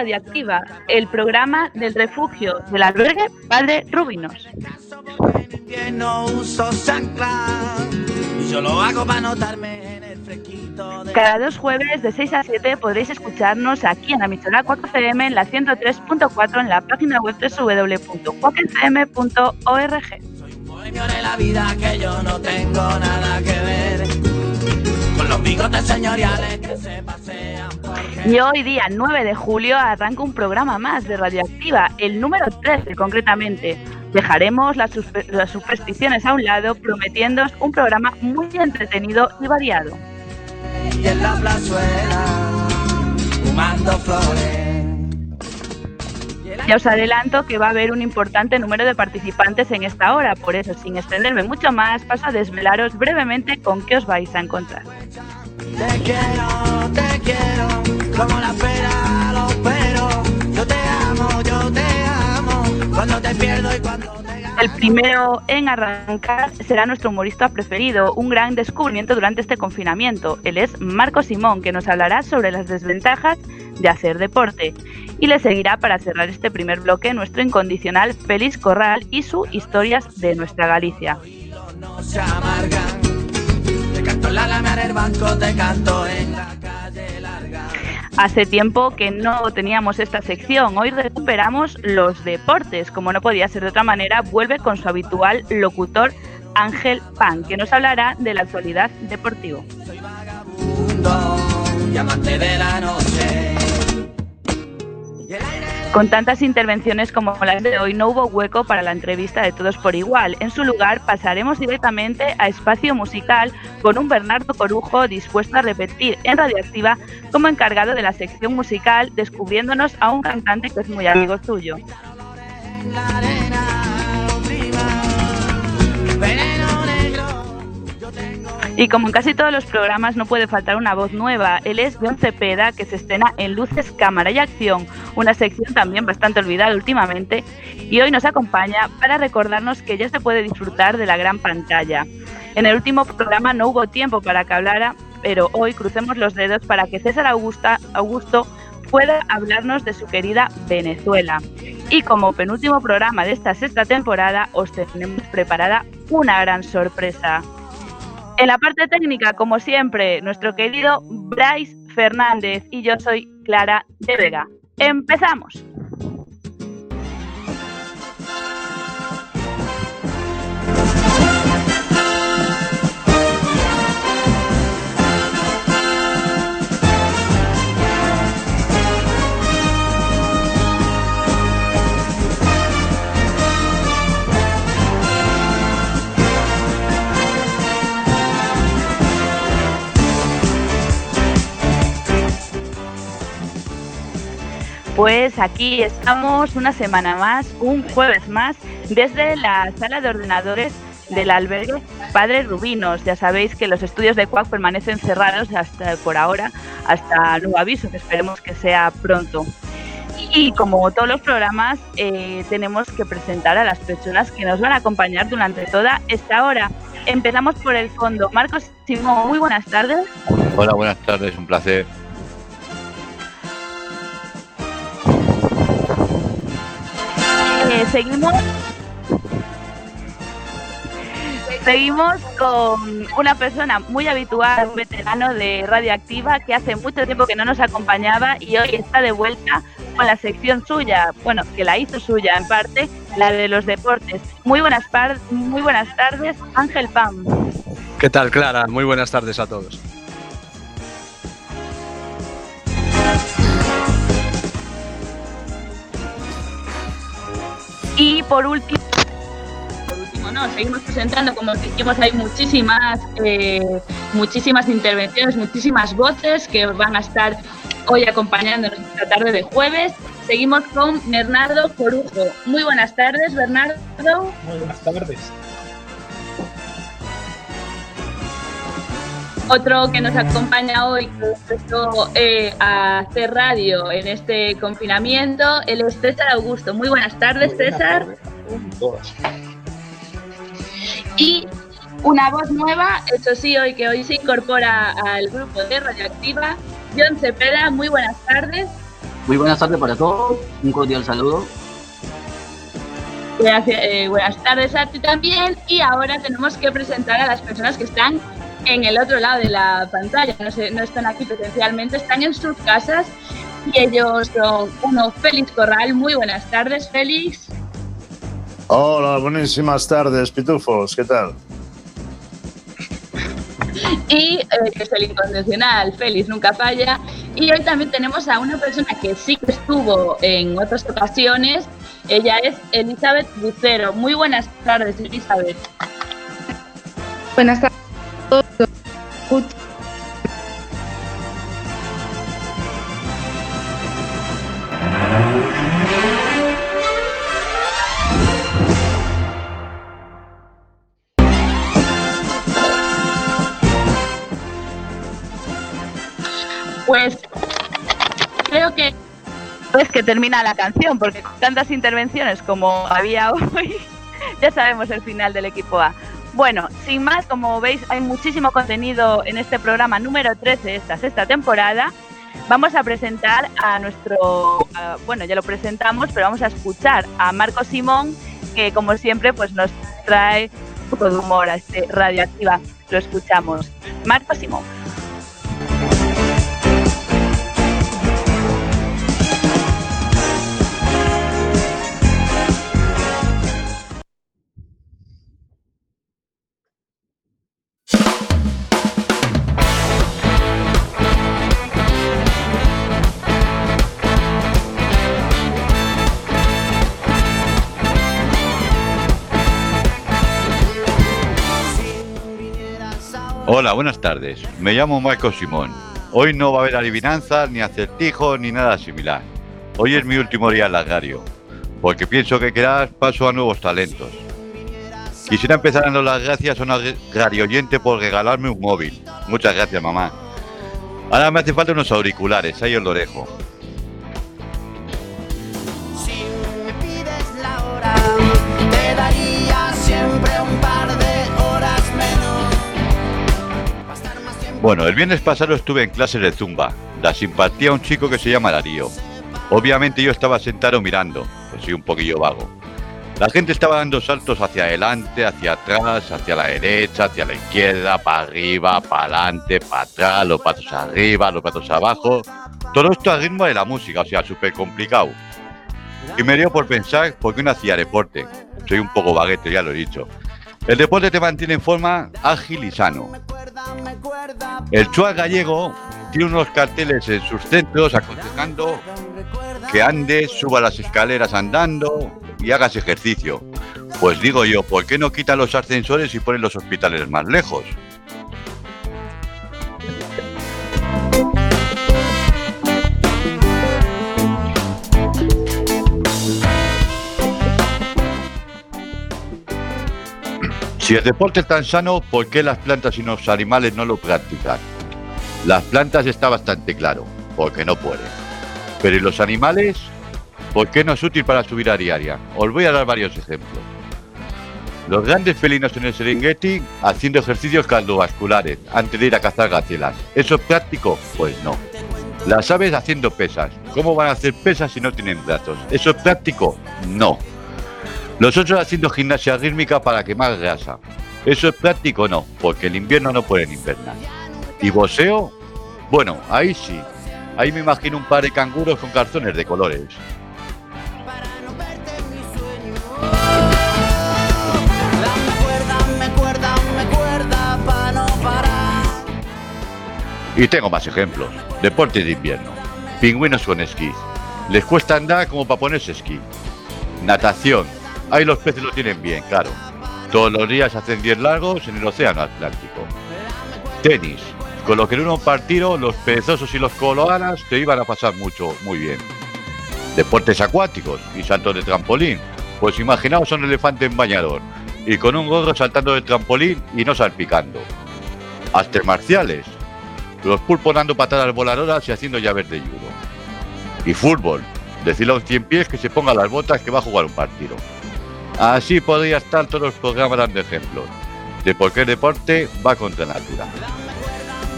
Radioactiva, el programa del refugio del albergue Padre Rubinos. Cada dos jueves de 6 a 7 podréis escucharnos aquí en Amichola 4cm en la 103.4 en la página web www.cuacfm.org. Soy un de la vida que yo no tengo nada que ver los bigotes señoriales que se pasean Y hoy día 9 de julio arranca un programa más de Radioactiva, el número 13 concretamente. Dejaremos las, las supersticiones a un lado, prometiéndoos un programa muy entretenido y variado. Y en la plazuela, fumando flores. Ya os adelanto que va a haber un importante número de participantes en esta hora, por eso, sin extenderme mucho más, paso a desvelaros brevemente con qué os vais a encontrar. Te quiero, te quiero, como la espera lo espero. Yo te amo, yo te amo, cuando te pierdo y cuando el primero en arrancar será nuestro humorista preferido, un gran descubrimiento durante este confinamiento. Él es Marco Simón, que nos hablará sobre las desventajas de hacer deporte. Y le seguirá para cerrar este primer bloque nuestro incondicional Félix Corral y su Historias de nuestra Galicia. Hace tiempo que no teníamos esta sección. Hoy recuperamos los deportes. Como no podía ser de otra manera, vuelve con su habitual locutor Ángel Pan, que nos hablará de la actualidad deportiva. Soy vagabundo, de la noche. Con tantas intervenciones como las de hoy, no hubo hueco para la entrevista de Todos por Igual. En su lugar, pasaremos directamente a Espacio Musical con un Bernardo Corujo dispuesto a repetir en Radioactiva como encargado de la sección musical, descubriéndonos a un cantante que es muy amigo suyo. Y como en casi todos los programas no puede faltar una voz nueva, él es John Cepeda, que se estrena en Luces, Cámara y Acción, una sección también bastante olvidada últimamente, y hoy nos acompaña para recordarnos que ya se puede disfrutar de la gran pantalla. En el último programa no hubo tiempo para que hablara, pero hoy crucemos los dedos para que César Augusta, Augusto pueda hablarnos de su querida Venezuela. Y como penúltimo programa de esta sexta temporada, os tenemos preparada una gran sorpresa. En la parte técnica, como siempre, nuestro querido Bryce Fernández y yo soy Clara de Vega. ¡Empezamos! Pues aquí estamos una semana más, un jueves más, desde la sala de ordenadores del albergue Padre Rubinos. Ya sabéis que los estudios de CUAC permanecen cerrados hasta por ahora, hasta nuevo aviso, que esperemos que sea pronto. Y como todos los programas, eh, tenemos que presentar a las personas que nos van a acompañar durante toda esta hora. Empezamos por el fondo. Marcos Simón, muy buenas tardes. Hola, buenas tardes, un placer. Seguimos Seguimos con una persona muy habitual, un veterano de Radioactiva que hace mucho tiempo que no nos acompañaba y hoy está de vuelta con la sección suya, bueno, que la hizo suya en parte, la de los deportes. Muy buenas, muy buenas tardes, Ángel Pam. ¿Qué tal, Clara? Muy buenas tardes a todos. Y por último, seguimos presentando, como dijimos, hay muchísimas eh, muchísimas intervenciones, muchísimas voces que van a estar hoy acompañándonos esta tarde de jueves. Seguimos con Bernardo Corujo. Muy buenas tardes, Bernardo. Muy buenas tardes. Otro que nos acompaña hoy, que empezó eh, a hacer radio en este confinamiento, él es César Augusto. Muy buenas tardes, César. Y una voz nueva, eso sí, hoy que hoy se incorpora al grupo de Radioactiva, John Cepeda. Muy buenas tardes. Muy buenas tardes para todos, un cordial saludo. Eh, buenas tardes a ti también y ahora tenemos que presentar a las personas que están en el otro lado de la pantalla, no, no están aquí presencialmente, están en sus casas y ellos son uno, Félix Corral. Muy buenas tardes, Félix. Hola, buenísimas tardes, pitufos, ¿qué tal? Y eh, que es el incondicional, Félix nunca falla. Y hoy también tenemos a una persona que sí que estuvo en otras ocasiones. Ella es Elizabeth Lucero. Muy buenas tardes, Elizabeth. Buenas tardes. Pues creo que es que termina la canción, porque con tantas intervenciones como había hoy, ya sabemos el final del equipo A. Bueno, sin más, como veis, hay muchísimo contenido en este programa número 13 de esta sexta temporada. Vamos a presentar a nuestro, bueno, ya lo presentamos, pero vamos a escuchar a Marco Simón, que como siempre, pues nos trae un poco de humor a este Radioactiva. Lo escuchamos. Marco Simón. Hola, buenas tardes. Me llamo Marco Simón. Hoy no va a haber adivinanzas, ni acertijos, ni nada similar. Hoy es mi último día en lagario, porque pienso que quedarás paso a nuevos talentos. Quisiera empezar dando las gracias a una radio por regalarme un móvil. Muchas gracias, mamá. Ahora me hace falta unos auriculares, ahí os lo dejo. Bueno, el viernes pasado estuve en clases de zumba. La simpatía a un chico que se llama Darío. Obviamente yo estaba sentado mirando, pues soy un poquillo vago. La gente estaba dando saltos hacia adelante, hacia atrás, hacia la derecha, hacia la izquierda, para arriba, para adelante, para atrás, los patos arriba, los patos abajo. Todo esto al ritmo de la música, o sea, súper complicado. Y me dio por pensar por qué no hacía deporte. Soy un poco vaguete, ya lo he dicho. El deporte te mantiene en forma ágil y sano. El Chua gallego tiene unos carteles en sus centros aconsejando que andes, suba las escaleras andando y hagas ejercicio. Pues digo yo, ¿por qué no quitan los ascensores y ponen los hospitales más lejos? Si el deporte es tan sano, ¿por qué las plantas y los animales no lo practican? Las plantas está bastante claro, porque no pueden. Pero ¿y los animales? ¿Por qué no es útil para su vida diaria? Os voy a dar varios ejemplos. Los grandes felinos en el Serengeti haciendo ejercicios cardiovasculares antes de ir a cazar gacelas. ¿Eso es práctico? Pues no. Las aves haciendo pesas. ¿Cómo van a hacer pesas si no tienen brazos? ¿Eso es práctico? No. Los otros haciendo gimnasia rítmica para quemar grasa. ¿Eso es práctico no? Porque el invierno no pueden invernar. ¿Y boxeo? Bueno, ahí sí. Ahí me imagino un par de canguros con calzones de colores. Y tengo más ejemplos. Deportes de invierno. Pingüinos con esquí. Les cuesta andar como para ponerse esquí. Natación Ahí los peces lo tienen bien, claro. Todos los días hacen 10 largos en el Océano Atlántico. Tenis, con lo que en un partido los perezosos y los coloanas te iban a pasar mucho, muy bien. Deportes acuáticos y saltos de trampolín. Pues imaginaos a un elefante en bañador y con un gorro saltando de trampolín y no salpicando. Artes marciales. Los pulpos dando patadas voladoras y haciendo llaves de judo. Y fútbol. Decirle a un cien pies que se ponga las botas que va a jugar un partido. Así podría estar todos los programas dando ejemplos de por qué el deporte va contra natura.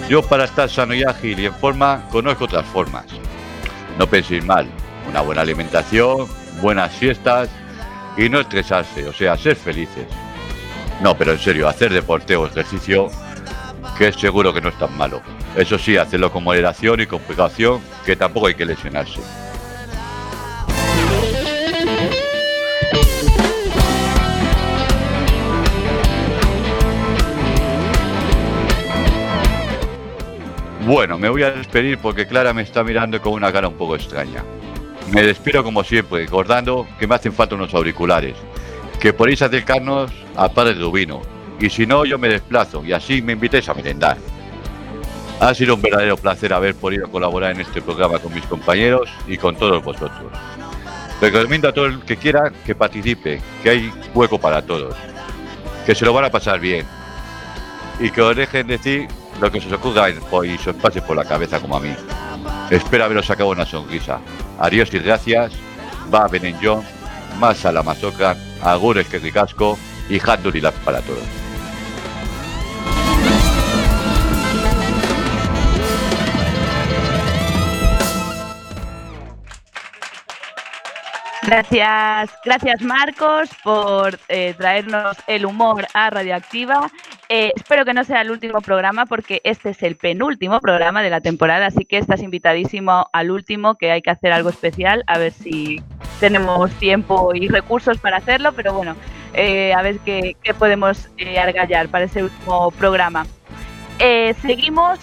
Yo para estar sano y ágil y en forma conozco otras formas. No penséis mal, una buena alimentación, buenas siestas y no estresarse, o sea, ser felices. No, pero en serio, hacer deporte o ejercicio, que es seguro que no es tan malo. Eso sí, hacerlo con moderación y con precaución, que tampoco hay que lesionarse. Bueno, me voy a despedir porque Clara me está mirando con una cara un poco extraña. Me despido como siempre, recordando que me hacen falta unos auriculares, que podéis acercarnos a Padre Rubino, y si no, yo me desplazo y así me invitéis a merendar. Ha sido un verdadero placer haber podido colaborar en este programa con mis compañeros y con todos vosotros. Recomiendo a todo el que quiera que participe, que hay hueco para todos, que se lo van a pasar bien y que os dejen decir lo que se os ocurra y se os pase por la cabeza como a mí. Espero haberos sacado una sonrisa. Adiós y gracias. Va Benenjón, más a la masoca, agures que ricasco y handurilas para todos. Gracias, gracias Marcos por eh, traernos el humor a Radioactiva. Eh, espero que no sea el último programa porque este es el penúltimo programa de la temporada, así que estás invitadísimo al último, que hay que hacer algo especial, a ver si tenemos tiempo y recursos para hacerlo, pero bueno, eh, a ver qué, podemos argallar para ese último programa. seguimos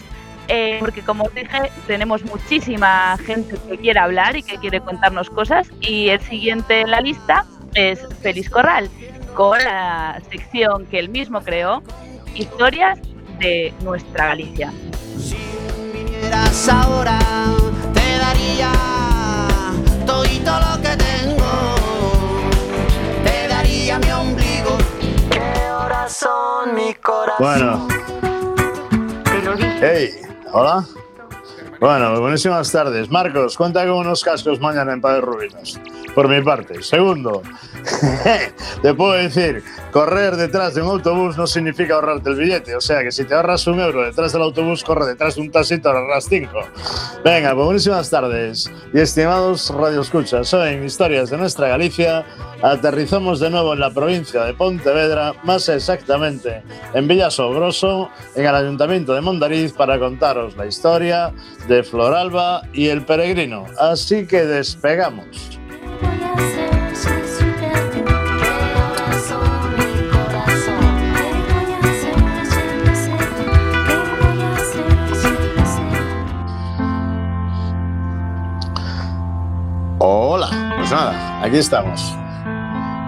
eh, porque como os dije, tenemos muchísima gente que quiere hablar y que quiere contarnos cosas. Y el siguiente en la lista es Félix Corral, con la sección que él mismo creó, Historias de nuestra Galicia. Si vinieras ahora, te daría todo lo que tengo. Te daría mi ombligo. ¿Qué horas son mi corazón? Bueno. Hey. Hola. Bueno, buenísimas tardes. Marcos, cuenta con unos cascos mañana en Padre Rubinos. Por mi parte. Segundo, te puedo decir, correr detrás de un autobús no significa ahorrarte el billete. O sea que si te ahorras un euro detrás del autobús, corre detrás de un taxi te ahorrarás cinco. Venga, pues buenísimas tardes. Y estimados radioescuchas, hoy en Historias de Nuestra Galicia aterrizamos de nuevo en la provincia de Pontevedra, más exactamente en Villasobroso, en el Ayuntamiento de Mondariz, para contaros la historia de Floralba y el peregrino. Así que despegamos. Hola, pues nada, aquí estamos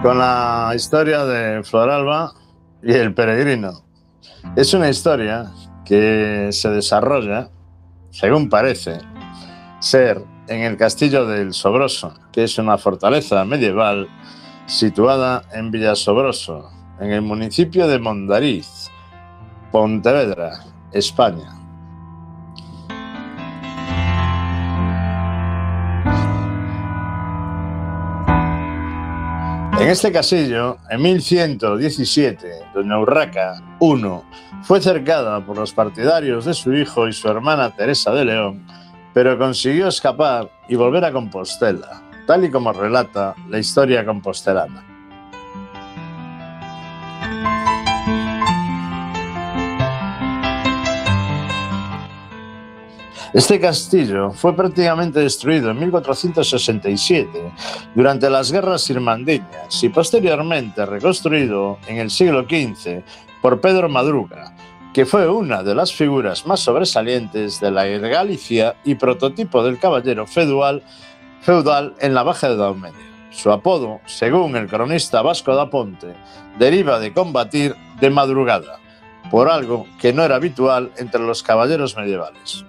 con la historia de Floralba y el peregrino. Es una historia que se desarrolla según parece, ser en el castillo del Sobroso, que es una fortaleza medieval situada en Villasobroso, en el municipio de Mondariz, Pontevedra, España. En este castillo, en 1117, doña Urraca I fue cercada por los partidarios de su hijo y su hermana Teresa de León, pero consiguió escapar y volver a Compostela, tal y como relata la historia compostelana. Este castillo fue prácticamente destruido en 1467 durante las guerras irmandiñas y posteriormente reconstruido en el siglo XV por Pedro Madruga, que fue una de las figuras más sobresalientes de la Galicia y prototipo del caballero feudal, feudal en la Baja Edad Media. Su apodo, según el cronista Vasco da Ponte, deriva de combatir de madrugada por algo que no era habitual entre los caballeros medievales.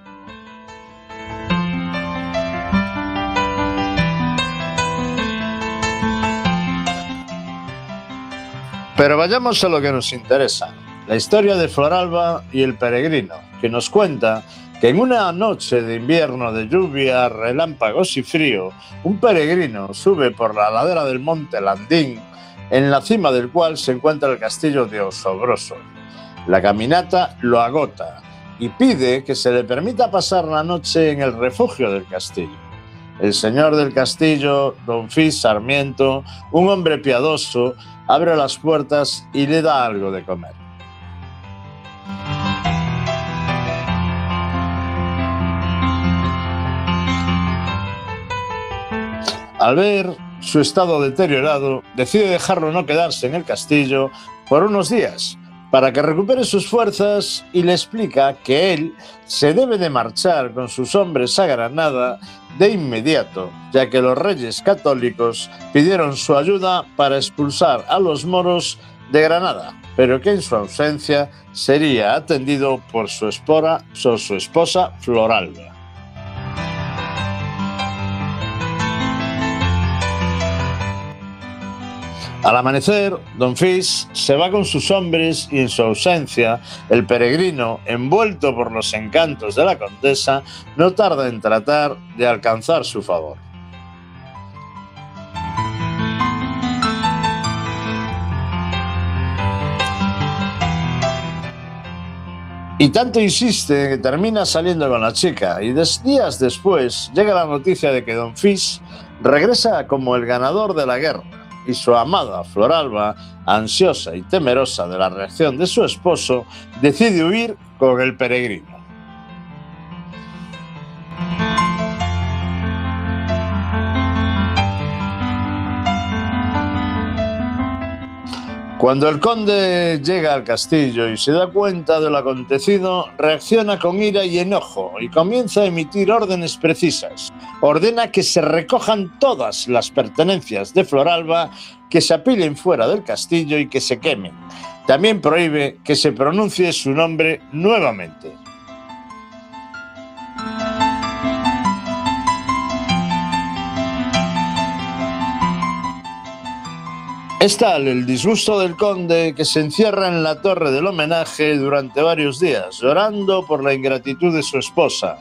Pero vayamos a lo que nos interesa, la historia de Floralba y el peregrino, que nos cuenta que en una noche de invierno de lluvia, relámpagos y frío, un peregrino sube por la ladera del monte Landín, en la cima del cual se encuentra el castillo de Osobroso. La caminata lo agota y pide que se le permita pasar la noche en el refugio del castillo. El señor del castillo, don Fis Sarmiento, un hombre piadoso, abre las puertas y le da algo de comer. Al ver su estado deteriorado, decide dejarlo no quedarse en el castillo por unos días para que recupere sus fuerzas y le explica que él se debe de marchar con sus hombres a Granada de inmediato, ya que los reyes católicos pidieron su ayuda para expulsar a los moros de Granada, pero que en su ausencia sería atendido por su, esposa Floralba. Al amanecer, don Fis se va con sus hombres y en su ausencia, el peregrino, envuelto por los encantos de la condesa, no tarda en tratar de alcanzar su favor. Y tanto insiste que termina saliendo con la chica y días después llega la noticia de que don Fis regresa como el ganador de la guerra y su amada Floralba, ansiosa y temerosa de la reacción de su esposo, decide huir con el peregrino. Cuando el conde llega al castillo y se da cuenta de lo acontecido, reacciona con ira y enojo y comienza a emitir órdenes precisas. Ordena que se recojan todas las pertenencias de Floralba, que se apilen fuera del castillo y que se quemen. También prohíbe que se pronuncie su nombre nuevamente. Es tal el disgusto del conde que se encierra en la torre del homenaje durante varios días, llorando por la ingratitud de su esposa.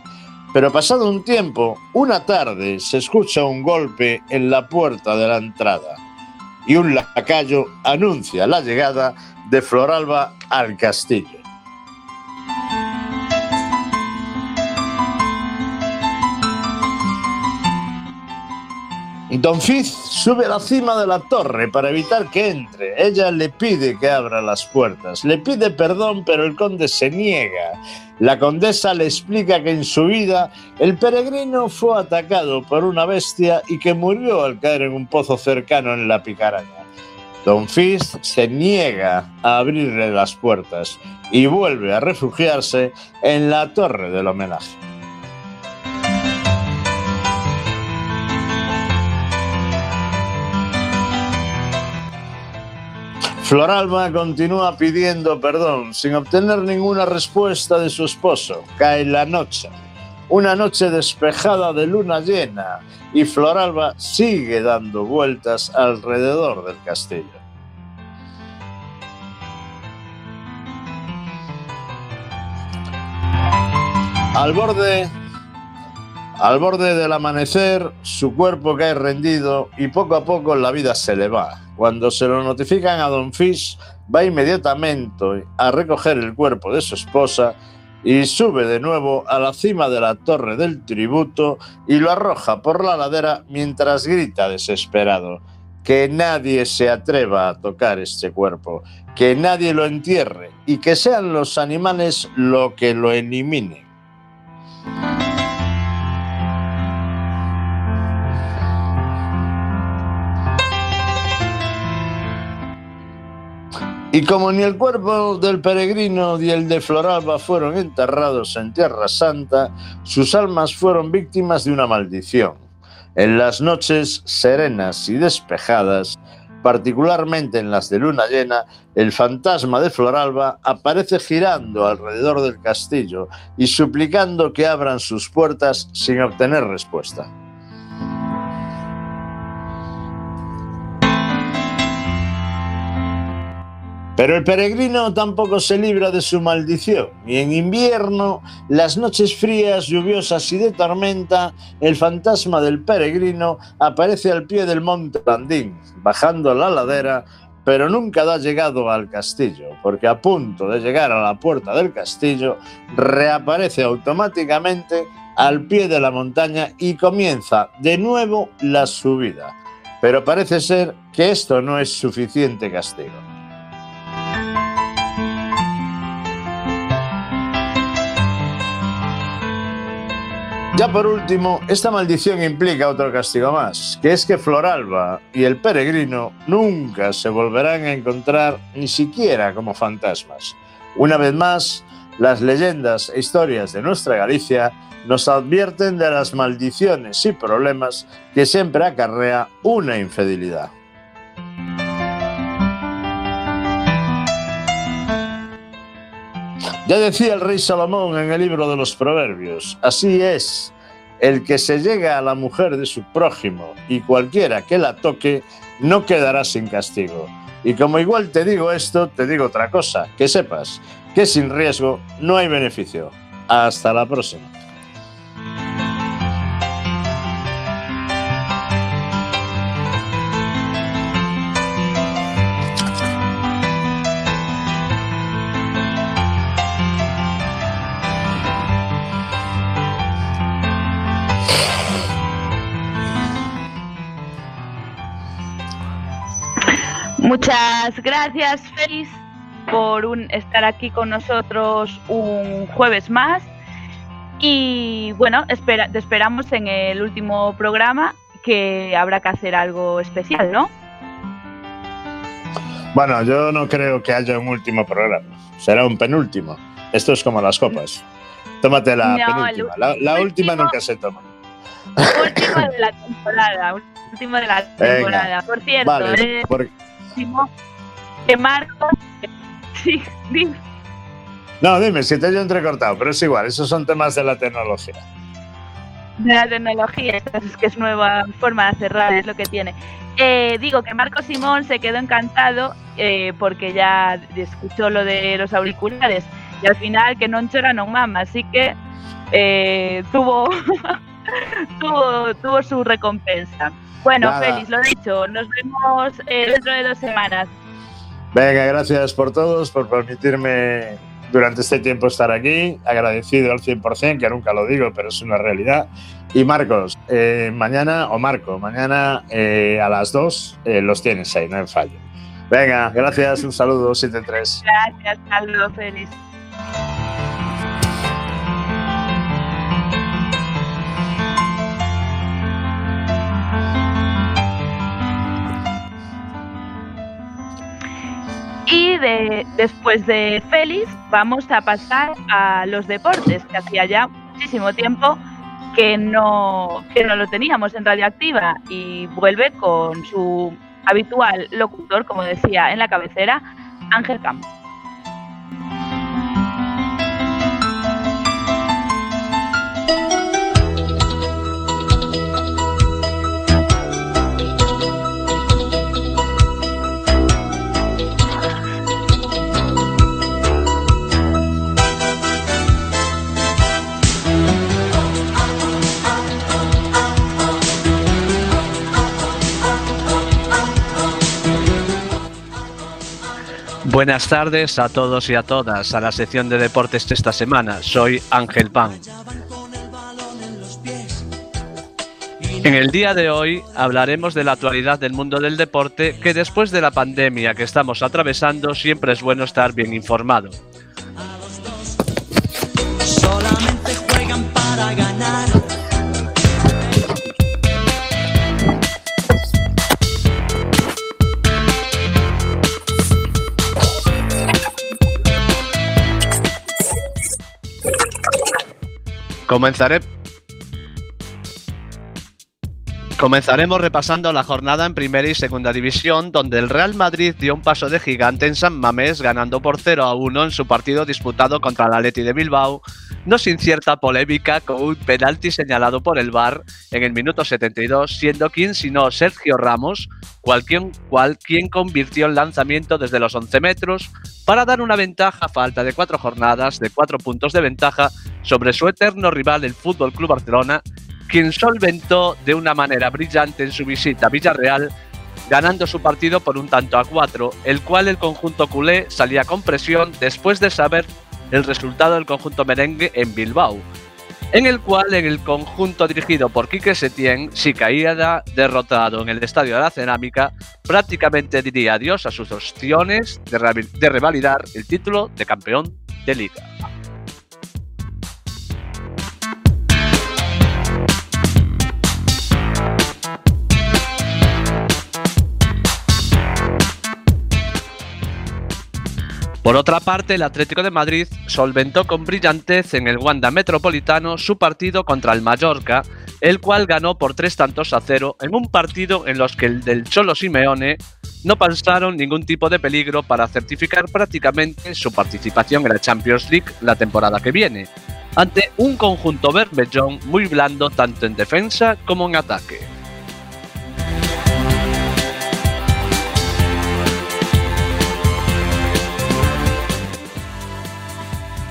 Pero pasado un tiempo, una tarde, se escucha un golpe en la puerta de la entrada y un lacayo anuncia la llegada de Floralba al castillo. Don Fiz sube a la cima de la torre para evitar que entre. Ella le pide que abra las puertas. Le pide perdón, pero el conde se niega. La condesa le explica que en su vida el peregrino fue atacado por una bestia y que murió al caer en un pozo cercano en la picaraña. Don Fist se niega a abrirle las puertas y vuelve a refugiarse en la torre del homenaje. Floralba continúa pidiendo perdón sin obtener ninguna respuesta de su esposo. Cae la noche, una noche despejada de luna llena, y Floralba sigue dando vueltas alrededor del castillo. Al borde al borde del amanecer, su cuerpo cae rendido y poco a poco la vida se le va. Cuando se lo notifican a Don Fish, va inmediatamente a recoger el cuerpo de su esposa y sube de nuevo a la cima de la torre del tributo y lo arroja por la ladera mientras grita desesperado. Que nadie se atreva a tocar este cuerpo, que nadie lo entierre y que sean los animales lo que lo eliminen. Y como ni el cuerpo del peregrino ni el de Floralba fueron enterrados en Tierra Santa, sus almas fueron víctimas de una maldición. En las noches serenas y despejadas, particularmente en las de luna llena, el fantasma de Floralba aparece girando alrededor del castillo y suplicando que abran sus puertas sin obtener respuesta. Pero el peregrino tampoco se libra de su maldición, y en invierno, las noches frías, lluviosas y de tormenta, el fantasma del peregrino aparece al pie del monte Landín, bajando la ladera, pero nunca da llegado al castillo, porque a punto de llegar a la puerta del castillo, reaparece automáticamente al pie de la montaña y comienza de nuevo la subida. Pero parece ser que esto no es suficiente castigo. Ya por último, esta maldición implica otro castigo más, que es que Floralba y el peregrino nunca se volverán a encontrar ni siquiera como fantasmas. Una vez más, las leyendas e historias de nuestra Galicia nos advierten de las maldiciones y problemas que siempre acarrea una infidelidad. Ya decía el rey Salomón en el libro de los Proverbios, así es, el que se llega a la mujer de su prójimo y cualquiera que la toque no quedará sin castigo. Y como igual te digo esto, te digo otra cosa, que sepas que sin riesgo no hay beneficio. Hasta la próxima. Muchas gracias, Félix, por un, estar aquí con nosotros un jueves más. Y bueno, espera, te esperamos en el último programa que habrá que hacer algo especial, ¿no? Bueno, yo no creo que haya un último programa. Será un penúltimo. Esto es como las copas. Tómate la No, penúltima. La, última nunca se toma. Último de la temporada, último de la temporada. Por cierto, Vale, eh, por- último que Marcos. Sí, dime. No, dime, si te he entrecortado, pero es igual, esos son temas de la tecnología. de la tecnología, es que es nueva forma de cerrar, es lo que tiene. Eh, digo que Marco Simón se quedó encantado eh, porque ya escuchó lo de los auriculares y al final que no chora no mama, así que eh, tuvo, tuvo tuvo su recompensa. Bueno, Nada. Félix, lo dicho, nos vemos eh, dentro de dos semanas. Venga, gracias por todos, por permitirme durante este tiempo estar aquí. Agradecido al 100%, que nunca lo digo, pero es una realidad. Y Marcos, eh, mañana, o Marco, mañana eh, a las 2 eh, los tienes ahí, no hay fallo. Venga, gracias, un saludo, 7-3. Gracias, saludos, Félix. Y de, después de Félix vamos a pasar a los deportes, que hacía ya muchísimo tiempo que no, que no lo teníamos en Radioactiva y vuelve con su habitual locutor, como decía en la cabecera, Ángel Campo. Buenas tardes a todos y a todas a la sección de deportes de esta semana. Soy Ángel Pan. En el día de hoy hablaremos de la actualidad del mundo del deporte que después de la pandemia que estamos atravesando siempre es bueno estar bien informado. Solamente juegan para ganar. Comenzaré Comenzaremos repasando la jornada en primera y segunda división, donde el Real Madrid dio un paso de gigante en San Mamés, ganando por 0 a 1 en su partido disputado contra el Atleti de Bilbao, no sin cierta polémica con un penalti señalado por el VAR en el minuto 72, siendo quien sino Sergio Ramos, cual quien, cual quien convirtió el lanzamiento desde los 11 metros para dar una ventaja a falta de cuatro jornadas de cuatro puntos de ventaja sobre su eterno rival el Fútbol Club Barcelona quien solventó de una manera brillante en su visita a Villarreal, ganando su partido por un tanto a cuatro, el cual el conjunto culé salía con presión después de saber el resultado del conjunto merengue en Bilbao, en el cual en el conjunto dirigido por Quique Setién, si caía derrotado en el Estadio de la Cerámica, prácticamente diría adiós a sus opciones de, de revalidar el título de campeón de liga. Por otra parte, el Atlético de Madrid solventó con brillantez en el Wanda Metropolitano su partido contra el Mallorca, el cual ganó por tres tantos a cero en un partido en los que el del Cholo Simeone no pasaron ningún tipo de peligro para certificar prácticamente su participación en la Champions League la temporada que viene, ante un conjunto bermellón muy blando tanto en defensa como en ataque.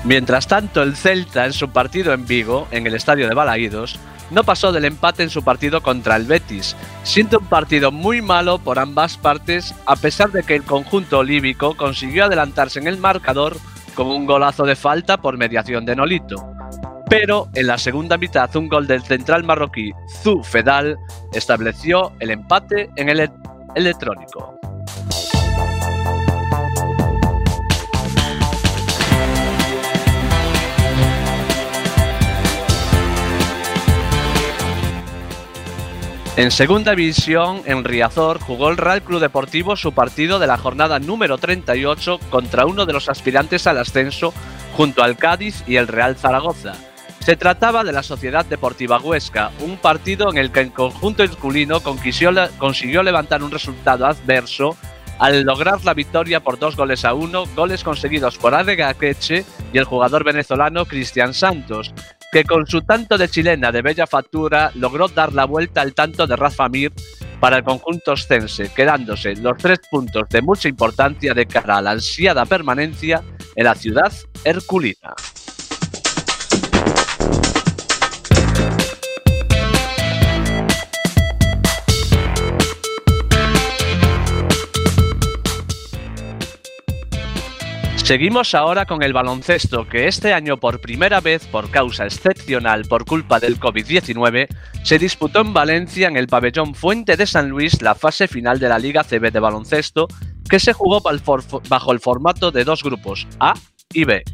Mientras tanto, el Celta en su partido en Vigo, en el estadio de Balaídos, no pasó del empate en su partido contra el Betis, siendo un partido muy malo por ambas partes, a pesar de que el conjunto olívico consiguió adelantarse en el marcador con un golazo de falta por mediación de Nolito. Pero en la segunda mitad, un gol del central marroquí Zu Fedal estableció el empate en el electrónico. En segunda división, en Riazor, jugó el Real Club Deportivo su partido de la jornada número 38 contra uno de los aspirantes al ascenso junto al Cádiz y el Real Zaragoza. Se trataba de la Sociedad Deportiva Huesca, un partido en el que el conjunto herculino consiguió levantar un resultado adverso al lograr la victoria por dos goles a uno, goles conseguidos por Adega Queche y el jugador venezolano Cristian Santos, que con su tanto de chilena de bella factura logró dar la vuelta al tanto de Rafa Mir para el conjunto ostense, quedándose los tres puntos de mucha importancia de cara a la ansiada permanencia en la ciudad herculina. Seguimos ahora con el baloncesto, que este año por primera vez, por causa excepcional por culpa del COVID-19, se disputó en Valencia en el pabellón Fuente de San Luis la fase final de la Liga CB de baloncesto, que se jugó bajo el formato de dos grupos, A y B.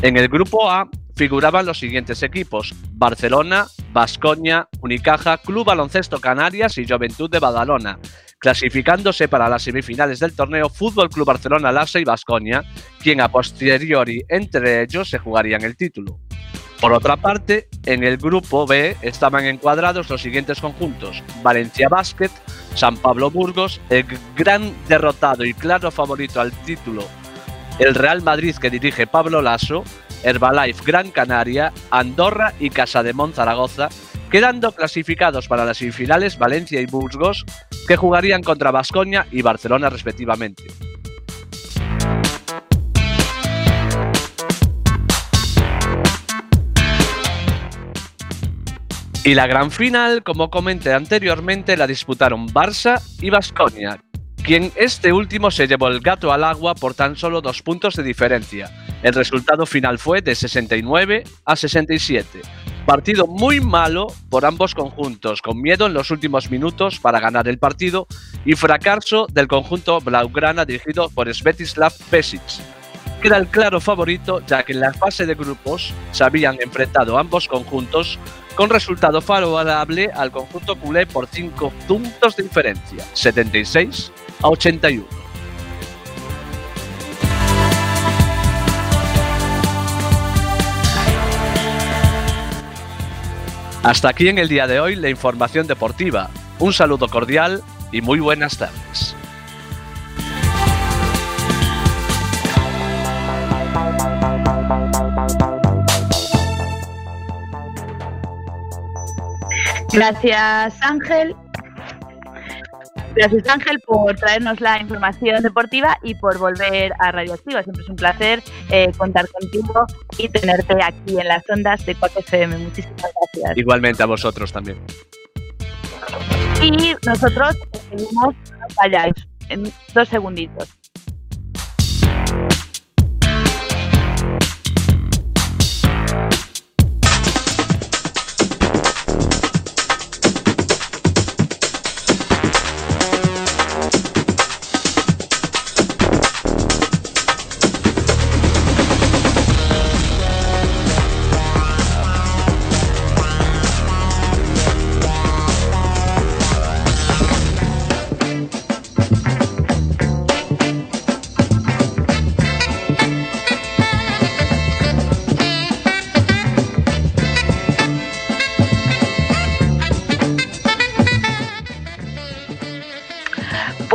En el grupo A figuraban los siguientes equipos: Barcelona, Bascoña, Unicaja, Club Baloncesto Canarias y Juventud de Badalona, clasificándose para las semifinales del torneo Fútbol Club Barcelona Lassa y Bascoña, quien a posteriori entre ellos se jugarían el título. Por otra parte, en el grupo B estaban encuadrados los siguientes conjuntos: Valencia Basket, San Pablo Burgos, el gran derrotado y claro favorito al título, el Real Madrid que dirige Pablo Lasso, Herbalife Gran Canaria, Andorra y Casa de Zaragoza, quedando clasificados para las semifinales Valencia y Burgos, que jugarían contra Bascoña y Barcelona respectivamente. Y la gran final, como comenté anteriormente, la disputaron Barça y Bascoña, quien este último se llevó el gato al agua por tan solo dos puntos de diferencia. El resultado final fue de 69 a 67. Partido muy malo por ambos conjuntos, con miedo en los últimos minutos para ganar el partido y fracaso del conjunto Blaugrana dirigido por Svetislav Pesic, que era el claro favorito ya que en la fase de grupos se habían enfrentado ambos conjuntos con resultado favorable al conjunto culé por 5 puntos de diferencia, 76 a 81. Hasta aquí en el día de hoy la información deportiva. Un saludo cordial y muy buenas tardes. Gracias Ángel. Gracias Ángel por traernos la información deportiva y por volver a Radioactiva. Siempre es un placer eh, contar contigo y tenerte aquí en las ondas de 4FM. Muchísimas gracias. Igualmente a vosotros también. Y nosotros seguimos, no vayáis, en dos segunditos.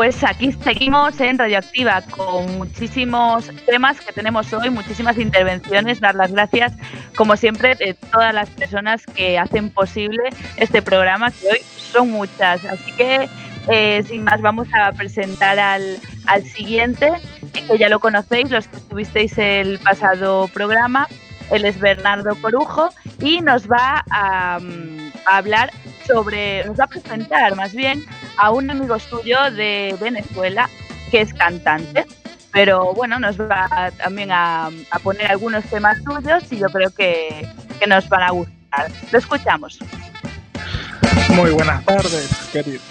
Pues aquí seguimos en Radioactiva con muchísimos temas que tenemos hoy, muchísimas intervenciones. Dar las gracias, como siempre, de todas las personas que hacen posible este programa, que hoy son muchas. Así que, eh, sin más, vamos a presentar al, al siguiente, que ya lo conocéis, los que estuvisteis el pasado programa. Él es Bernardo Corujo y nos va a, mm, a hablar sobre, nos va a presentar más bien a un amigo suyo de Venezuela que es cantante. Pero bueno, nos va también a, a poner algunos temas suyos y yo creo que, que nos van a gustar. Lo escuchamos. Muy buenas tardes, querido.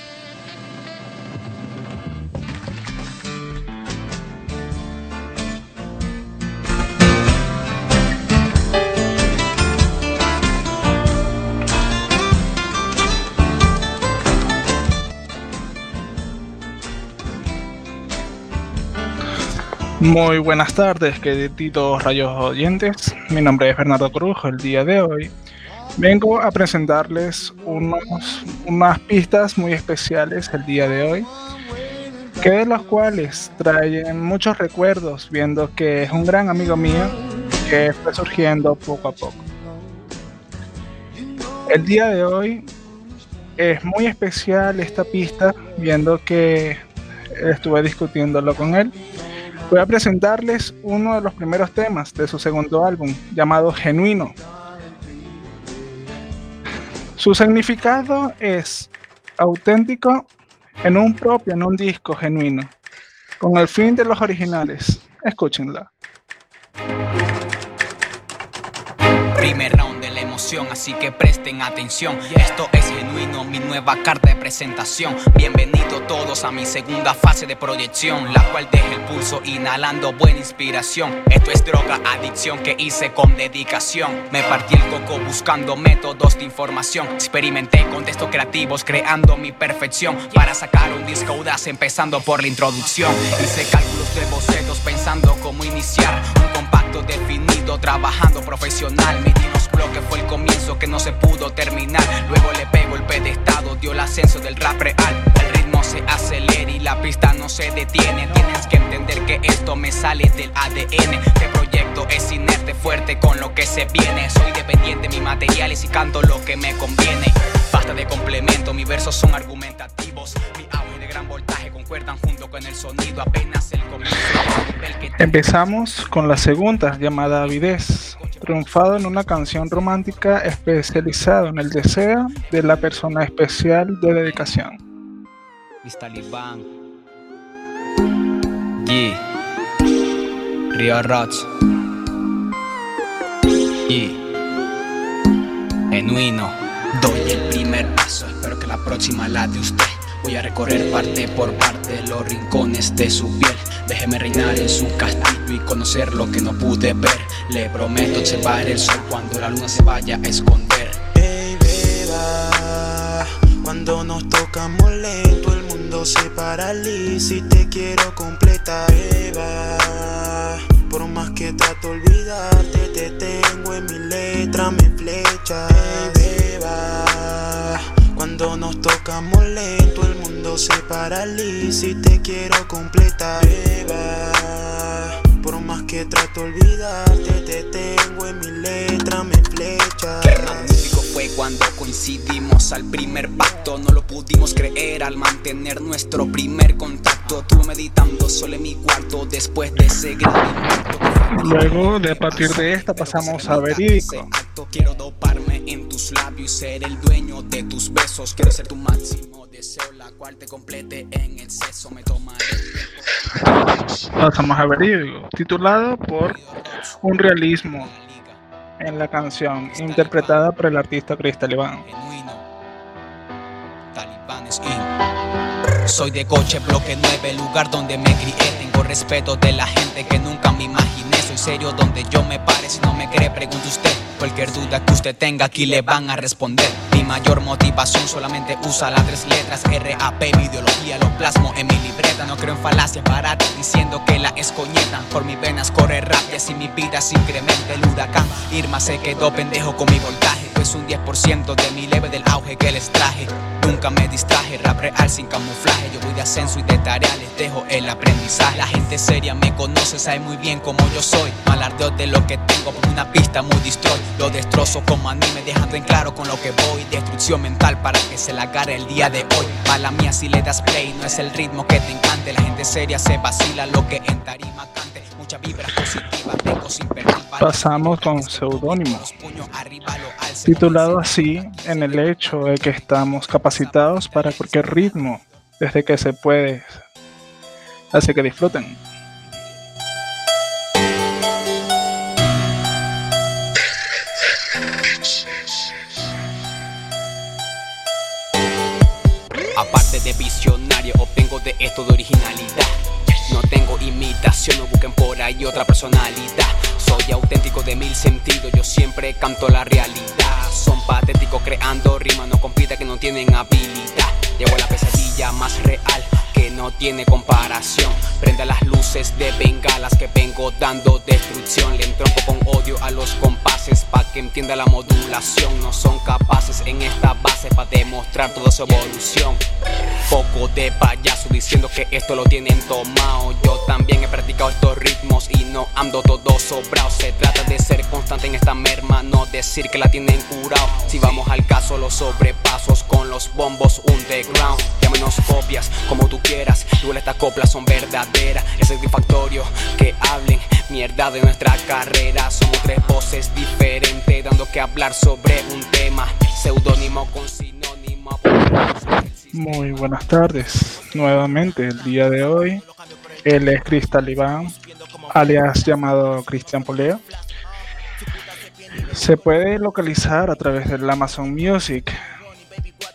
Muy buenas tardes, queridos rayos oyentes. Mi nombre es Bernardo Corujo. El día de hoy vengo a presentarles unos, unas pistas muy especiales el día de hoy, que de los cuales traen muchos recuerdos, viendo que es un gran amigo mío que fue surgiendo poco a poco. El día de hoy es muy especial esta pista, viendo que estuve discutiéndolo con él. Voy a presentarles uno de los primeros temas de su segundo álbum, llamado Genuino. Su significado es auténtico en un propio, en un disco genuino, con el fin de los originales. Escúchenla. Así que presten atención. Esto es genuino, mi nueva carta de presentación. Bienvenidos todos a mi segunda fase de proyección, la cual deja el pulso inhalando buena inspiración. Esto es droga, adicción que hice con dedicación. Me partí el coco buscando métodos de información. Experimenté con textos creativos, creando mi perfección. Para sacar un disco audaz, empezando por la introducción. Hice cálculos de bocetos pensando cómo iniciar un definido, trabajando profesional. Mi Dinos bloque fue el comienzo que no se pudo terminar. Luego le pego el pedestado, dio el ascenso del rap real. El ritmo se acelera y la pista no se detiene. Tienes que entender que esto me sale del ADN. Este proyecto es inerte, fuerte con lo que se viene. Soy dependiente de mis materiales y canto lo que me conviene. Basta de complemento, mis versos son argumentativos. Concuerdan junto con el sonido. Apenas el comienzo Empezamos con la segunda, llamada Avidez, triunfado en una canción romántica especializada en el deseo de la persona especial de dedicación. Mis talibán. G. Rio Rods. G. Genuino. Doy el primer paso, espero que la próxima la de usted. Voy a recorrer parte por parte los rincones de su piel. Déjeme reinar en su castillo y conocer lo que no pude ver. Le prometo observar el sol cuando la luna se vaya a esconder. Ey, beba, cuando nos tocamos lento el mundo se paraliza y te quiero completar. Beba, por más que trato olvidarte, te tengo en mi letra, mi flecha. Ey, beba, cuando nos tocamos lento, el mundo se paraliza y te quiero completar. Eva, por más que trato de olvidarte, te tengo en mi letra, me flechas. Qué magnífico fue cuando coincidimos al primer pacto. No lo pudimos creer al mantener nuestro primer contacto. Tú meditando solo en mi cuarto después de ese gran impacto. Luego, de a partir de esta, pasamos a verídico. Acto, Quiero doparme en tus labios y ser el dueño de tus besos. Quiero ser tu máximo deseo, cual te complete en el sexo. Me tomaré Pasamos a verídico, titulado por Un realismo en la canción, interpretada por el artista. Talibanes in. Soy de coche, bloque 9, lugar donde me crié. Tengo respeto de la gente que nunca me imaginé. Soy serio donde yo me pare. Si no me cree, pregunte usted. Cualquier duda que usted tenga, aquí le van a responder. Mi mayor motivación solamente usa las tres letras RAP, ideología lo plasmo en mi libreta. No creo en falacias baratas diciendo que la escoñetan. Por mis venas corre rap y mi vida se incrementa. El huracán Irma se quedó pendejo con mi voltaje. Es un 10% de mi leve del auge que les traje. Nunca me distraje, rap real sin camuflaje. Yo voy de ascenso y de tarea les dejo el aprendizaje. La gente seria me conoce, sabe muy bien cómo yo soy. Malardeo de lo que tengo por una pista muy destroy. Lo destrozo como anime, dejando en claro con lo que voy. Destrucción mental para que se la agarre el día de hoy. Mala mía si le das play, no es el ritmo que te encante. La gente seria se vacila lo que en tarima cante. Mucha vibra positiva, tengo sin perder. Pasamos con seudónimo, titulado así en el hecho de que estamos capacitados para cualquier ritmo, desde que se puede. Así que disfruten. Aparte de visionario, obtengo de esto de originalidad. No tengo imitación, no busquen por ahí otra personalidad. Soy auténtico de mil sentidos, yo siempre canto la realidad. Son patéticos creando rimas, no compita que no tienen habilidad. Llevo la pesadilla más real que no tiene comparación. Prende las luces de bengalas que vengo dando destrucción. Le entronco con odio a los pa' que entienda la modulación. No son capaces en esta base pa' demostrar toda su evolución. Poco de payaso diciendo que esto lo tienen tomado. Yo también he practicado estos ritmos y no ando todo sobrado. Se trata de ser constante en esta merma, no decir que la tienen curado. Si vamos al caso, los sobrepasos con los bombos underground. Llámenos copias, como tú quieras. Igual estas coplas son verdaderas. Es satisfactorio que hablen mierda de nuestra carrera. Somos tres voces diferentes, dando que hablar sobre un tema. Seudónimo con sinónimo. Muy buenas tardes. Nuevamente, el día de hoy, él es Cristal Iván, alias llamado Cristian Poleo. Se puede localizar a través del Amazon Music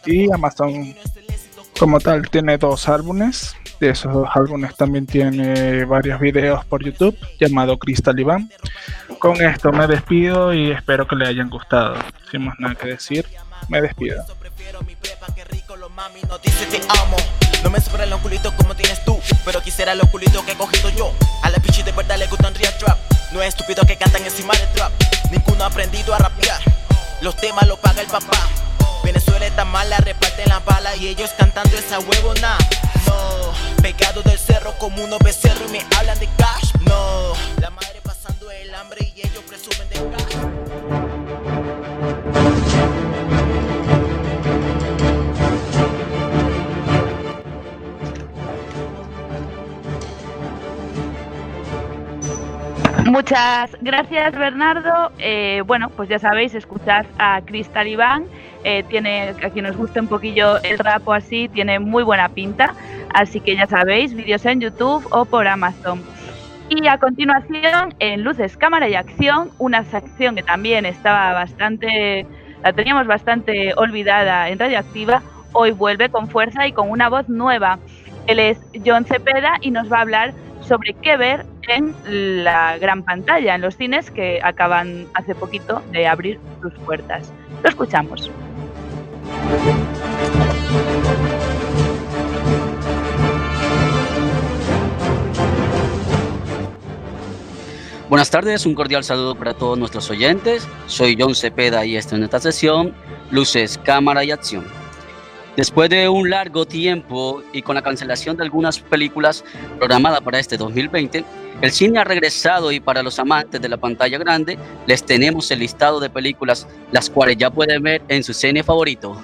y Amazon como tal tiene dos álbumes. De esos álbumes también tiene varios videos por YouTube llamado Cristal Iván. Con esto me despido y espero que le hayan gustado. Sin más nada que decir, me despido. No me sobran los culitos como tienes tú, pero quisiera los culitos que he cogido yo. A la pichi de verdad le gustan real trap. No es estúpido que cantan encima del trap. Ninguno ha aprendido a rapear. Los temas los paga el papá. Venezuela está mala, reparten la bala y ellos cantando esa huevona. No, pegado del cerro como unos becerros y me hablan de cash. No, la madre pasando el hambre y ellos presumen de cash. Muchas gracias Bernardo. Eh, bueno, pues ya sabéis, escuchad a Cristal Iván. Eh, tiene, a quien os guste un poquillo el rap o así, tiene muy buena pinta. Así que ya sabéis, vídeos en YouTube o por Amazon. Y a continuación, en Luces, Cámara y Acción, una sección que también estaba bastante, la teníamos bastante olvidada en Radioactiva, hoy vuelve con fuerza y con una voz nueva. Él es John Cepeda y nos va a hablar sobre qué ver en la gran pantalla, en los cines que acaban hace poquito de abrir sus puertas. Lo escuchamos. Buenas tardes, un cordial saludo para todos nuestros oyentes. Soy John Cepeda y esta es nuestra sesión Luces, Cámara y Acción. Después de un largo tiempo y con la cancelación de algunas películas programadas para este 2020, el cine ha regresado y para los amantes de la pantalla grande les tenemos el listado de películas las cuales ya pueden ver en su cine favorito.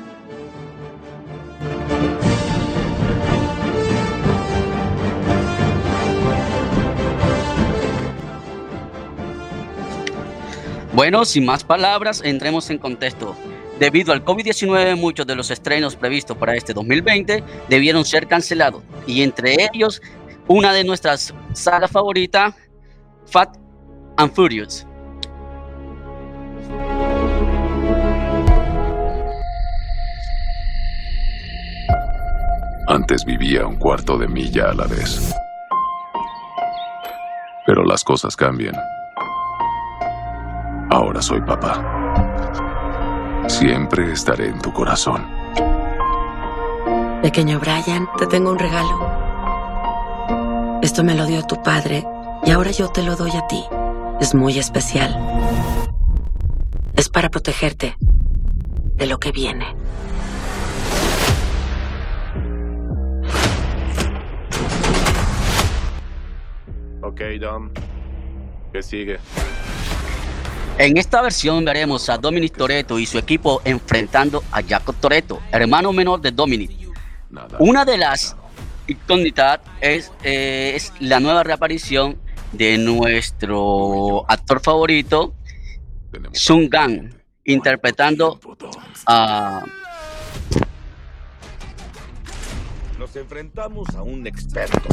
Bueno, sin más palabras, entremos en contexto. Debido al COVID-19, muchos de los estrenos previstos para este 2020 debieron ser cancelados, y entre ellos una de nuestras sagas favoritas, Fat and Furious. Antes vivía un cuarto de milla a la vez. Pero las cosas cambian. Ahora soy papá. Siempre estaré en tu corazón. Pequeño Brian, te tengo un regalo. Esto me lo dio tu padre y ahora yo te lo doy a ti. Es muy especial. Es para protegerte de lo que viene. Ok, Dom. ¿Qué sigue? En esta versión veremos a Dominic Toretto y su equipo enfrentando a Jacob Toretto, hermano menor de Dominic. Una de las incógnitas es, eh, es la nueva reaparición de nuestro actor favorito, Sun Gang, interpretando a Nos enfrentamos a un experto.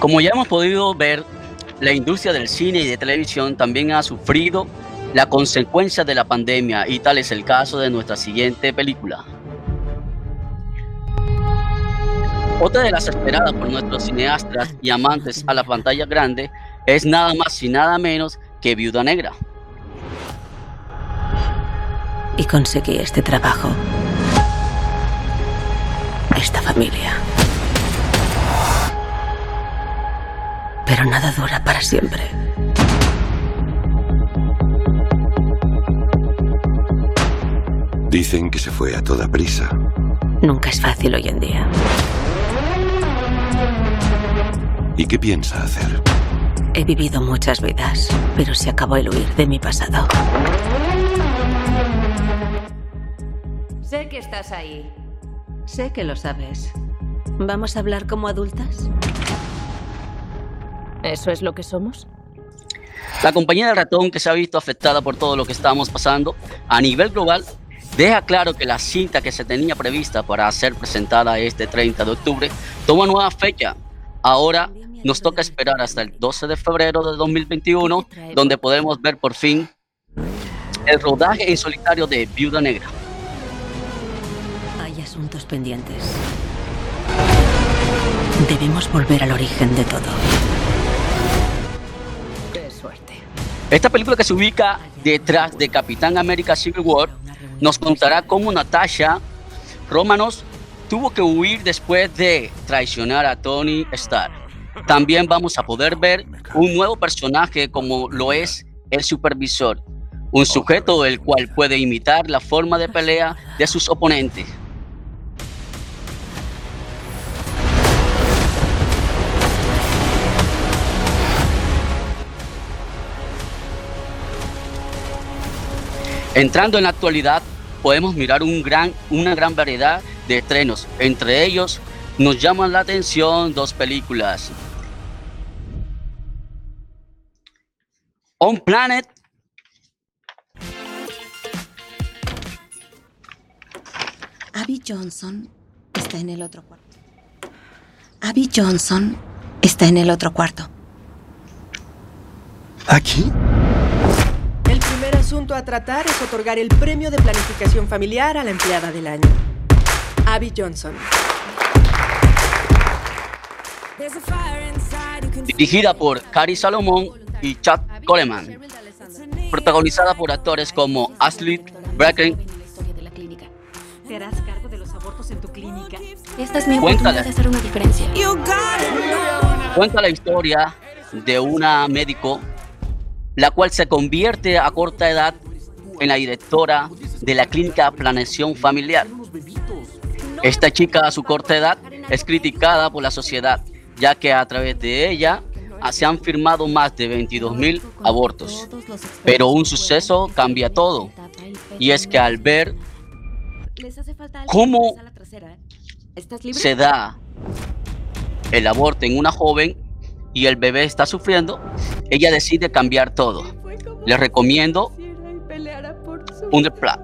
Como ya hemos podido ver, la industria del cine y de televisión también ha sufrido la consecuencia de la pandemia y tal es el caso de nuestra siguiente película. Otra de las esperadas por nuestros cineastas y amantes a la pantalla grande es nada más y nada menos que Viuda Negra. Y conseguí este trabajo. Esta familia. Pero nada dura para siempre. Dicen que se fue a toda prisa. Nunca es fácil hoy en día. ¿Y qué piensa hacer? He vivido muchas vidas, pero se acabó el huir de mi pasado. Sé que estás ahí. Sé que lo sabes. ¿Vamos a hablar como adultas? ¿Eso es lo que somos? La compañía del ratón, que se ha visto afectada por todo lo que estamos pasando a nivel global, deja claro que la cinta que se tenía prevista para ser presentada este 30 de octubre toma nueva fecha. Ahora nos toca esperar hasta el 12 de febrero de 2021, donde podemos ver por fin el rodaje en solitario de Viuda Negra. Hay asuntos pendientes. Debemos volver al origen de todo. Esta película que se ubica detrás de Capitán América Civil War nos contará cómo Natasha Romanos tuvo que huir después de traicionar a Tony Stark. También vamos a poder ver un nuevo personaje como lo es el supervisor, un sujeto el cual puede imitar la forma de pelea de sus oponentes. Entrando en la actualidad, podemos mirar un gran, una gran variedad de estrenos. Entre ellos, nos llaman la atención dos películas. On Planet. Abby Johnson está en el otro cuarto. Abby Johnson está en el otro cuarto. ¿Aquí? asunto a tratar es otorgar el premio de planificación familiar a la empleada del año, Abby Johnson. Dirigida por Cary Salomon y Chad Coleman. Protagonizada por actores como Ashley Bracken. Esta es mi oportunidad de hacer una diferencia. Cuenta la historia de una médico la cual se convierte a corta edad en la directora de la clínica Planeación Familiar. Esta chica a su corta edad es criticada por la sociedad, ya que a través de ella se han firmado más de 22 mil abortos. Pero un suceso cambia todo, y es que al ver cómo se da el aborto en una joven y el bebé está sufriendo, ella decide cambiar todo. Les recomiendo un Plot.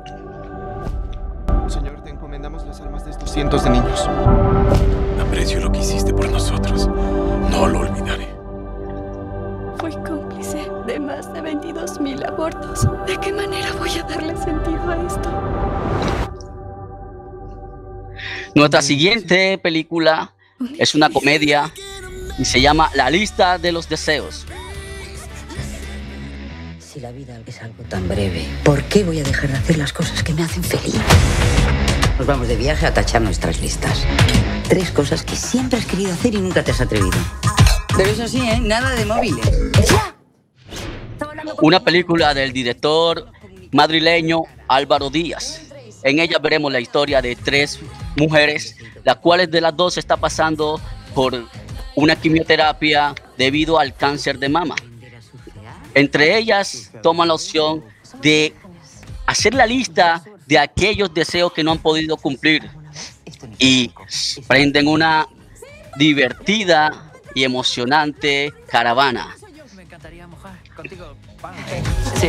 Señor, te encomendamos las almas de estos cientos de niños. Aprecio lo que hiciste por nosotros. No lo olvidaré. Fui cómplice de más de 22.000 abortos. ¿De qué manera voy a darle sentido a esto? Nuestra siguiente película es una comedia y se llama La lista de los deseos. Si la vida es algo tan breve, ¿por qué voy a dejar de hacer las cosas que me hacen feliz? Nos vamos de viaje a tachar nuestras listas. Tres cosas que siempre has querido hacer y nunca te has atrevido. Pero eso sí, ¿eh? Nada de móviles. Una película del director madrileño Álvaro Díaz. En ella veremos la historia de tres mujeres, las cuales de las dos está pasando por una quimioterapia debido al cáncer de mama. Entre ellas toman la opción de hacer la lista de aquellos deseos que no han podido cumplir y prenden una divertida y emocionante caravana. Sí,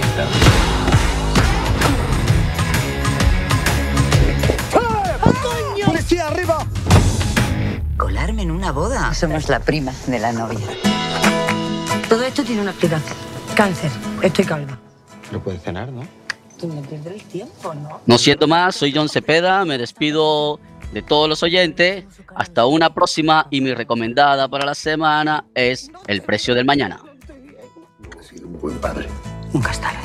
¡Policía, arriba! ¿Colarme en una boda? Somos la prima de la novia. Todo esto tiene una explicación. Cáncer. Estoy calva. No puede cenar, ¿no? Tú me pierdes el tiempo, ¿no? No siento más, soy John Cepeda, me despido de todos los oyentes. Hasta una próxima y mi recomendada para la semana es El precio del mañana. Un buen padre. Nunca es tarde.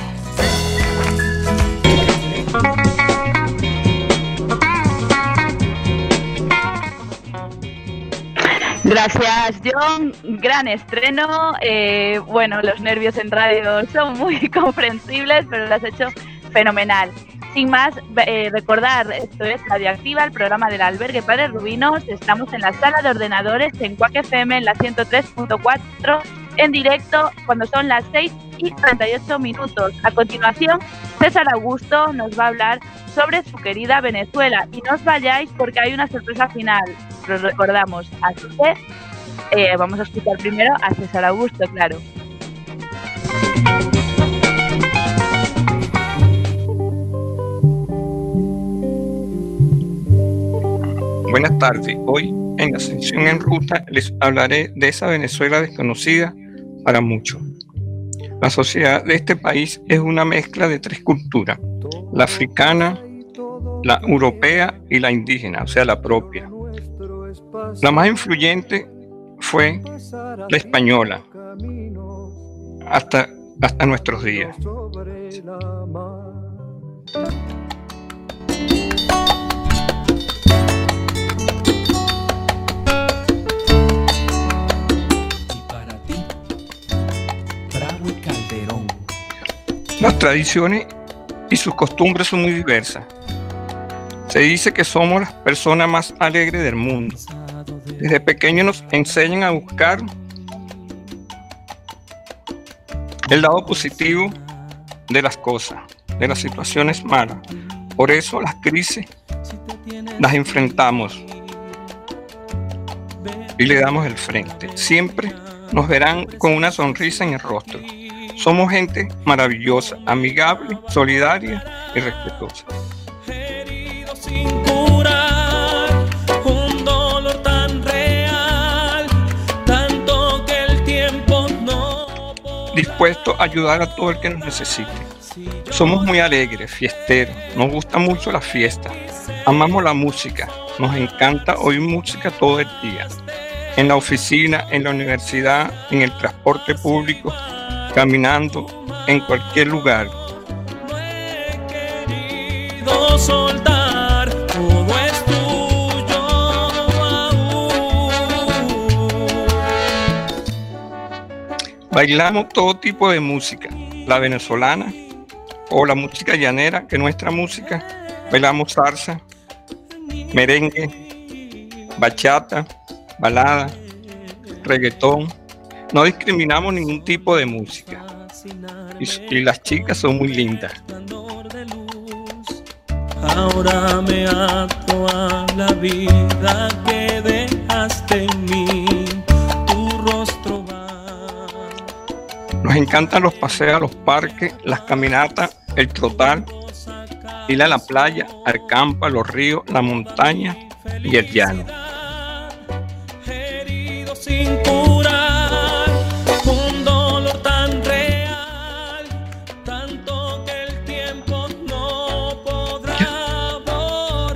Gracias, John. Gran estreno. Eh, bueno, los nervios en radio son muy comprensibles, pero lo has hecho fenomenal. Sin más, eh, recordar, esto es Radioactiva, el programa del albergue Padre Rubinos. Estamos en la sala de ordenadores en Quack FM en la 103.4 en directo cuando son las 6 y 38 minutos. A continuación, César Augusto nos va a hablar sobre su querida Venezuela. Y no os vayáis porque hay una sorpresa final. Lo recordamos. Así que eh, vamos a escuchar primero a César Augusto, claro. Buenas tardes. Hoy en la sección en ruta les hablaré de esa Venezuela desconocida para muchos. La sociedad de este país es una mezcla de tres culturas, la africana, la europea y la indígena, o sea, la propia. La más influyente fue la española, hasta, hasta nuestros días. Las tradiciones y sus costumbres son muy diversas. Se dice que somos las personas más alegres del mundo. Desde pequeños nos enseñan a buscar el lado positivo de las cosas, de las situaciones malas. Por eso las crisis las enfrentamos y le damos el frente. Siempre nos verán con una sonrisa en el rostro. Somos gente maravillosa, amigable, solidaria y respetuosa. Dispuesto a ayudar a todo el que nos necesite. Somos muy alegres, fiesteros, nos gusta mucho la fiesta, amamos la música, nos encanta oír música todo el día. En la oficina, en la universidad, en el transporte público, caminando en cualquier lugar. Bailamos todo tipo de música, la venezolana o la música llanera, que nuestra música. Bailamos salsa, merengue, bachata, balada, reggaetón no discriminamos ningún tipo de música. Y, y las chicas son muy lindas. Ahora me ato a la vida que dejaste en mí. Tu rostro va. Nos encantan los paseos a los parques, las caminatas, el trotar, ir a la playa, al campo, a los ríos, la montaña y el llano. herido sin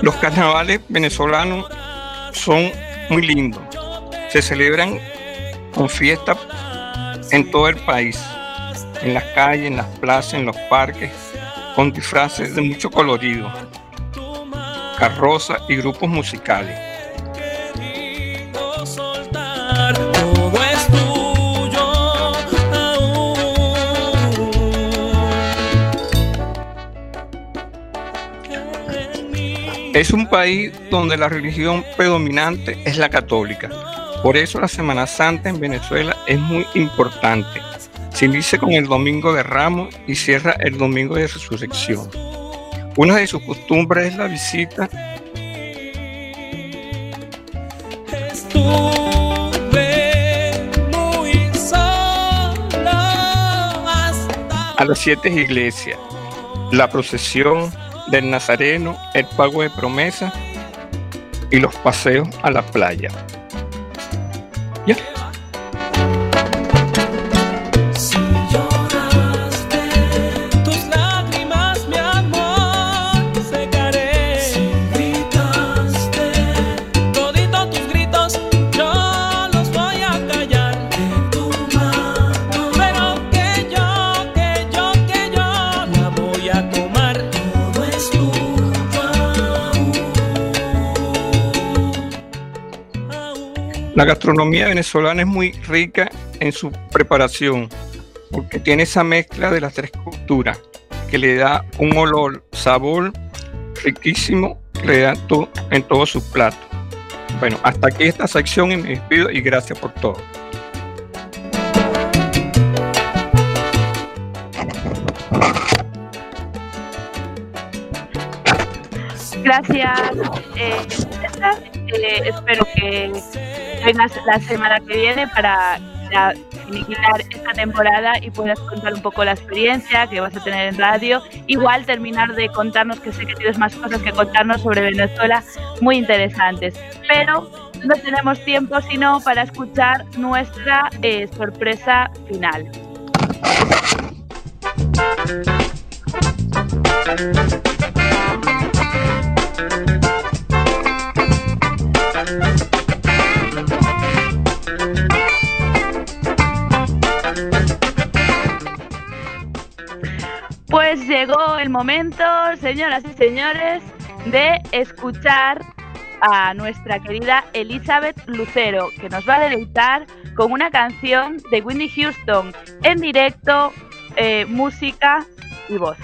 Los carnavales venezolanos son muy lindos. Se celebran con fiestas en todo el país, en las calles, en las plazas, en los parques, con disfraces de mucho colorido, carrozas y grupos musicales. Es un país donde la religión predominante es la católica. Por eso la Semana Santa en Venezuela es muy importante. Se inicia con el Domingo de Ramos y cierra el Domingo de Resurrección. Una de sus costumbres es la visita a las siete iglesias, la procesión del Nazareno, el pago de promesa y los paseos a la playa. La gastronomía venezolana es muy rica en su preparación porque tiene esa mezcla de las tres culturas que le da un olor, sabor riquísimo le da to- en todos sus platos. Bueno, hasta aquí esta sección y me despido y gracias por todo. Gracias. eh. Eh, espero que vengas la semana que viene para ya finiquitar esta temporada y puedas contar un poco la experiencia que vas a tener en radio. Igual terminar de contarnos, que sé que tienes más cosas que contarnos sobre Venezuela muy interesantes. Pero no tenemos tiempo sino para escuchar nuestra eh, sorpresa final. Pues llegó el momento, señoras y señores, de escuchar a nuestra querida Elizabeth Lucero, que nos va a deleitar con una canción de Whitney Houston en directo, eh, música y voz.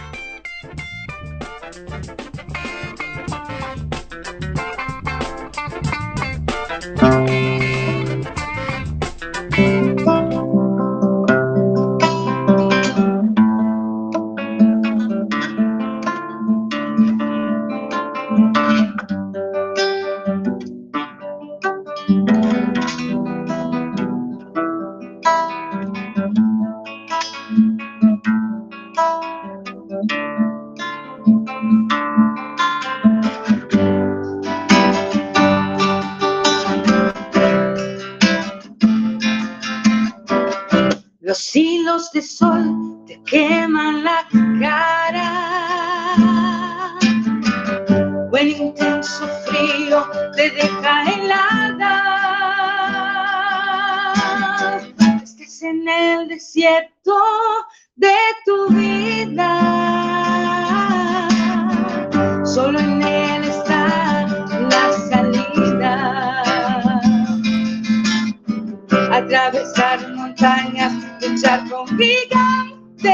atravesar montañas, luchar con gigantes,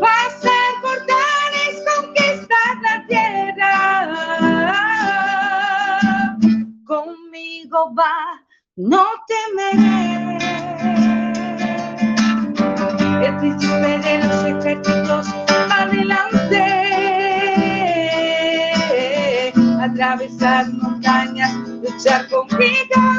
pasar portales, conquistar la tierra. Conmigo va, no temeré. El príncipe de los ejércitos adelante, atravesar Spirit